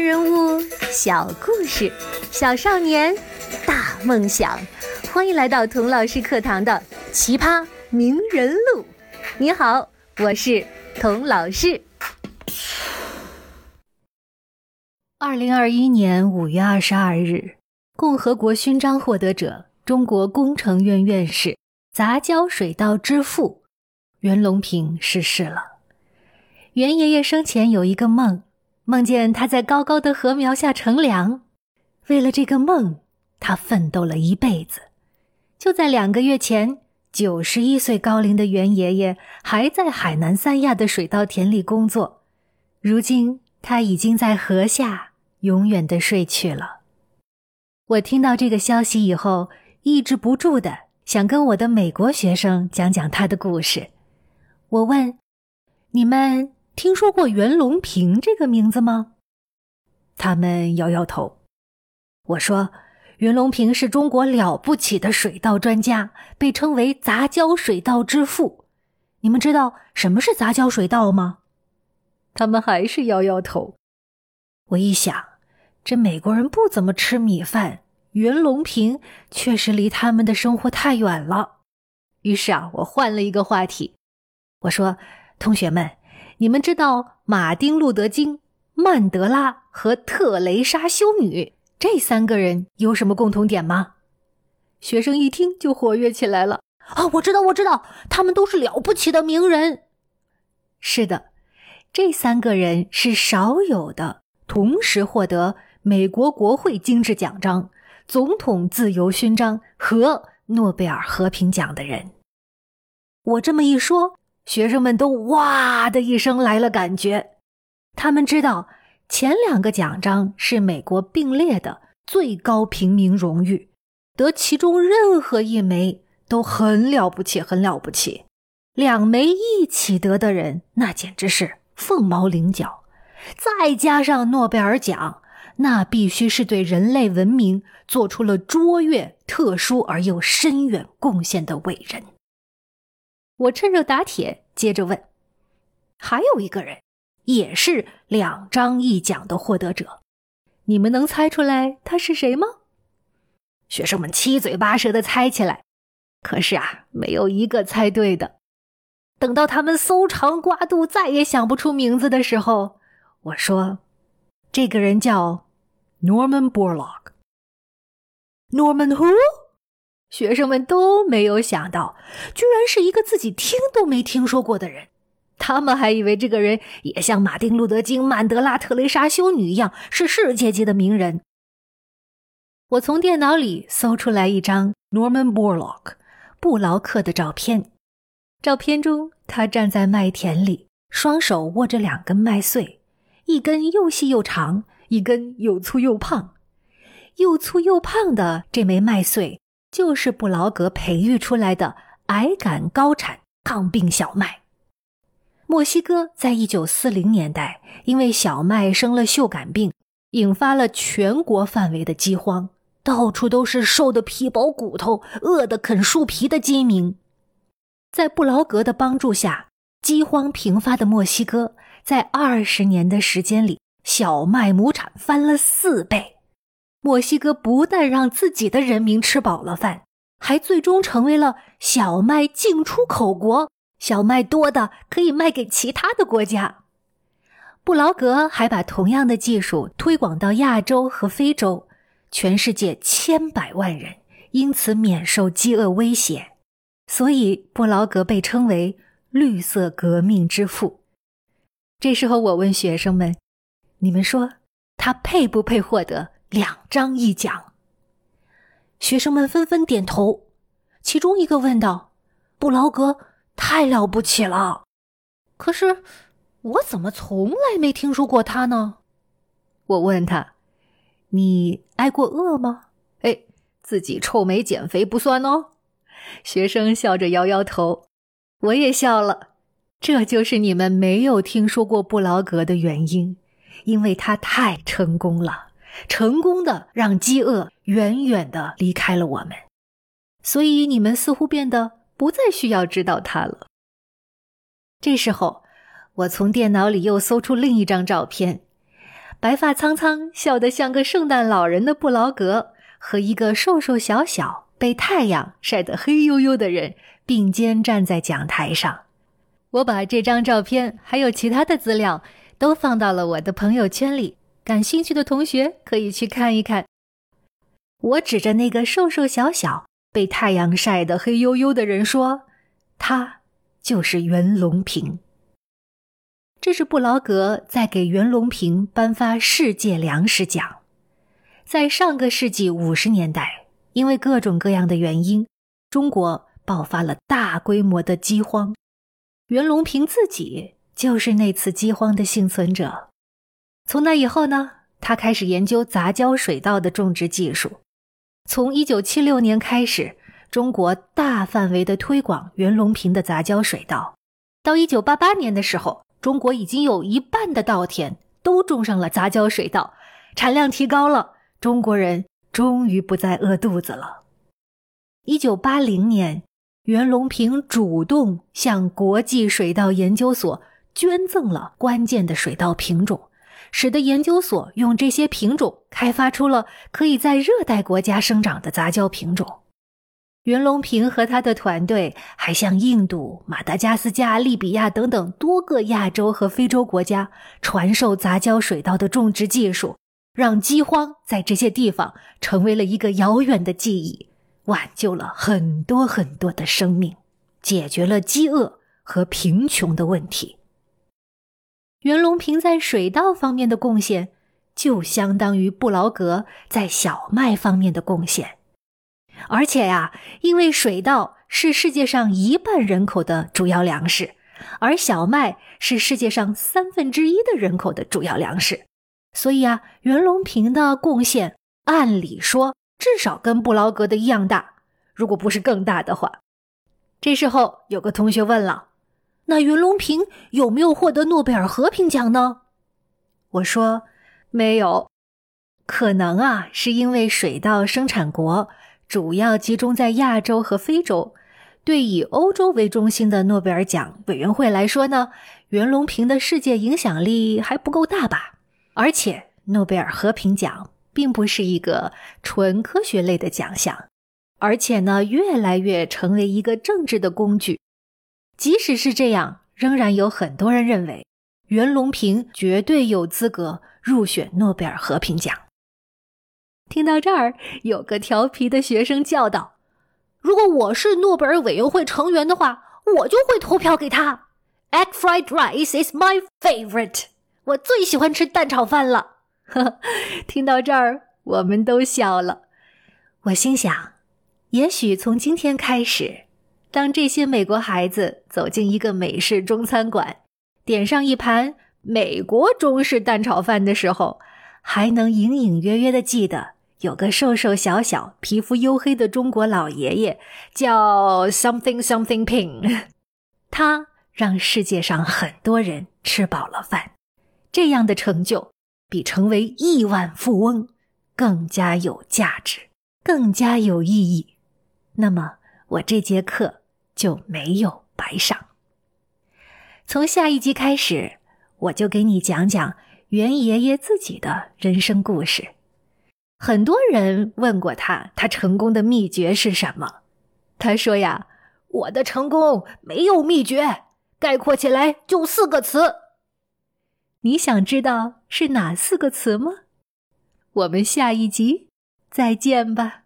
人物小故事，小少年大梦想。欢迎来到童老师课堂的奇葩名人录。你好，我是童老师。二零二一年五月二十二日，共和国勋章获得者、中国工程院院士、杂交水稻之父袁隆平逝世了。袁爷爷生前有一个梦。梦见他在高高的禾苗下乘凉，为了这个梦，他奋斗了一辈子。就在两个月前，九十一岁高龄的袁爷爷还在海南三亚的水稻田里工作，如今他已经在禾下永远的睡去了。我听到这个消息以后，抑制不住的想跟我的美国学生讲讲他的故事。我问：“你们？”听说过袁隆平这个名字吗？他们摇摇头。我说：“袁隆平是中国了不起的水稻专家，被称为杂交水稻之父。你们知道什么是杂交水稻吗？”他们还是摇摇头。我一想，这美国人不怎么吃米饭，袁隆平确实离他们的生活太远了。于是啊，我换了一个话题。我说：“同学们。”你们知道马丁·路德·金、曼德拉和特蕾莎修女这三个人有什么共同点吗？学生一听就活跃起来了。啊，我知道，我知道，他们都是了不起的名人。是的，这三个人是少有的同时获得美国国会金质奖章、总统自由勋章和诺贝尔和平奖的人。我这么一说。学生们都哇的一声来了感觉，他们知道前两个奖章是美国并列的最高平民荣誉，得其中任何一枚都很了不起，很了不起。两枚一起得的人，那简直是凤毛麟角。再加上诺贝尔奖，那必须是对人类文明做出了卓越、特殊而又深远贡献的伟人。我趁热打铁，接着问：“还有一个人，也是两张一奖的获得者，你们能猜出来他是谁吗？”学生们七嘴八舌的猜起来，可是啊，没有一个猜对的。等到他们搜肠刮肚，再也想不出名字的时候，我说：“这个人叫 Norman Borlaug。” Norman who？学生们都没有想到，居然是一个自己听都没听说过的人。他们还以为这个人也像马丁·路德·金、曼德拉、特蕾莎修女一样是世界级的名人。我从电脑里搜出来一张 Norman Borlaug 布劳克的照片。照片中，他站在麦田里，双手握着两根麦穗，一根又细又长，一根又粗又胖。又粗又胖的这枚麦穗。就是布劳格培育出来的矮杆高产抗病小麦。墨西哥在一九四零年代因为小麦生了锈杆病，引发了全国范围的饥荒，到处都是瘦的皮包骨头、饿得啃树皮的饥民。在布劳格的帮助下，饥荒频发的墨西哥在二十年的时间里，小麦亩产翻了四倍。墨西哥不但让自己的人民吃饱了饭，还最终成为了小麦进出口国。小麦多的可以卖给其他的国家。布劳格还把同样的技术推广到亚洲和非洲，全世界千百万人因此免受饥饿威胁。所以，布劳格被称为“绿色革命之父”。这时候，我问学生们：“你们说他配不配获得？”两张一奖，学生们纷纷点头。其中一个问道：“布劳格太了不起了，可是我怎么从来没听说过他呢？”我问他：“你挨过饿吗？”哎，自己臭美减肥不算哦。学生笑着摇摇头，我也笑了。这就是你们没有听说过布劳格的原因，因为他太成功了。成功的让饥饿远远的离开了我们，所以你们似乎变得不再需要知道它了。这时候，我从电脑里又搜出另一张照片，白发苍苍、笑得像个圣诞老人的布劳格，和一个瘦瘦小小、被太阳晒得黑黝黝的人并肩站在讲台上。我把这张照片还有其他的资料都放到了我的朋友圈里，感兴趣的同学可以去看一看。我指着那个瘦瘦小小、被太阳晒得黑黝黝的人说：“他就是袁隆平。”这是布劳格在给袁隆平颁发世界粮食奖。在上个世纪五十年代，因为各种各样的原因，中国爆发了大规模的饥荒。袁隆平自己就是那次饥荒的幸存者。从那以后呢，他开始研究杂交水稻的种植技术。从一九七六年开始，中国大范围的推广袁隆平的杂交水稻。到一九八八年的时候。中国已经有一半的稻田都种上了杂交水稻，产量提高了，中国人终于不再饿肚子了。一九八零年，袁隆平主动向国际水稻研究所捐赠了关键的水稻品种，使得研究所用这些品种开发出了可以在热带国家生长的杂交品种。袁隆平和他的团队还向印度、马达加斯加、利比亚等等多个亚洲和非洲国家传授杂交水稻的种植技术，让饥荒在这些地方成为了一个遥远的记忆，挽救了很多很多的生命，解决了饥饿和贫穷的问题。袁隆平在水稻方面的贡献，就相当于布劳格在小麦方面的贡献。而且呀，因为水稻是世界上一半人口的主要粮食，而小麦是世界上三分之一的人口的主要粮食，所以啊，袁隆平的贡献按理说至少跟布劳格的一样大，如果不是更大的话。这时候有个同学问了：“那袁隆平有没有获得诺贝尔和平奖呢？”我说：“没有，可能啊，是因为水稻生产国。”主要集中在亚洲和非洲，对以欧洲为中心的诺贝尔奖委员会来说呢，袁隆平的世界影响力还不够大吧？而且，诺贝尔和平奖并不是一个纯科学类的奖项，而且呢，越来越成为一个政治的工具。即使是这样，仍然有很多人认为袁隆平绝对有资格入选诺贝尔和平奖。听到这儿，有个调皮的学生叫道：“如果我是诺贝尔委员会成员的话，我就会投票给他。Egg fried rice is my favorite，我最喜欢吃蛋炒饭了。”呵听到这儿，我们都笑了。我心想，也许从今天开始，当这些美国孩子走进一个美式中餐馆，点上一盘美国中式蛋炒饭的时候，还能隐隐约约的记得。有个瘦瘦小小、皮肤黝黑的中国老爷爷，叫 something something Ping，他让世界上很多人吃饱了饭。这样的成就比成为亿万富翁更加有价值，更加有意义。那么，我这节课就没有白上。从下一集开始，我就给你讲讲袁爷爷自己的人生故事。很多人问过他，他成功的秘诀是什么？他说呀：“我的成功没有秘诀，概括起来就四个词。你想知道是哪四个词吗？我们下一集再见吧。”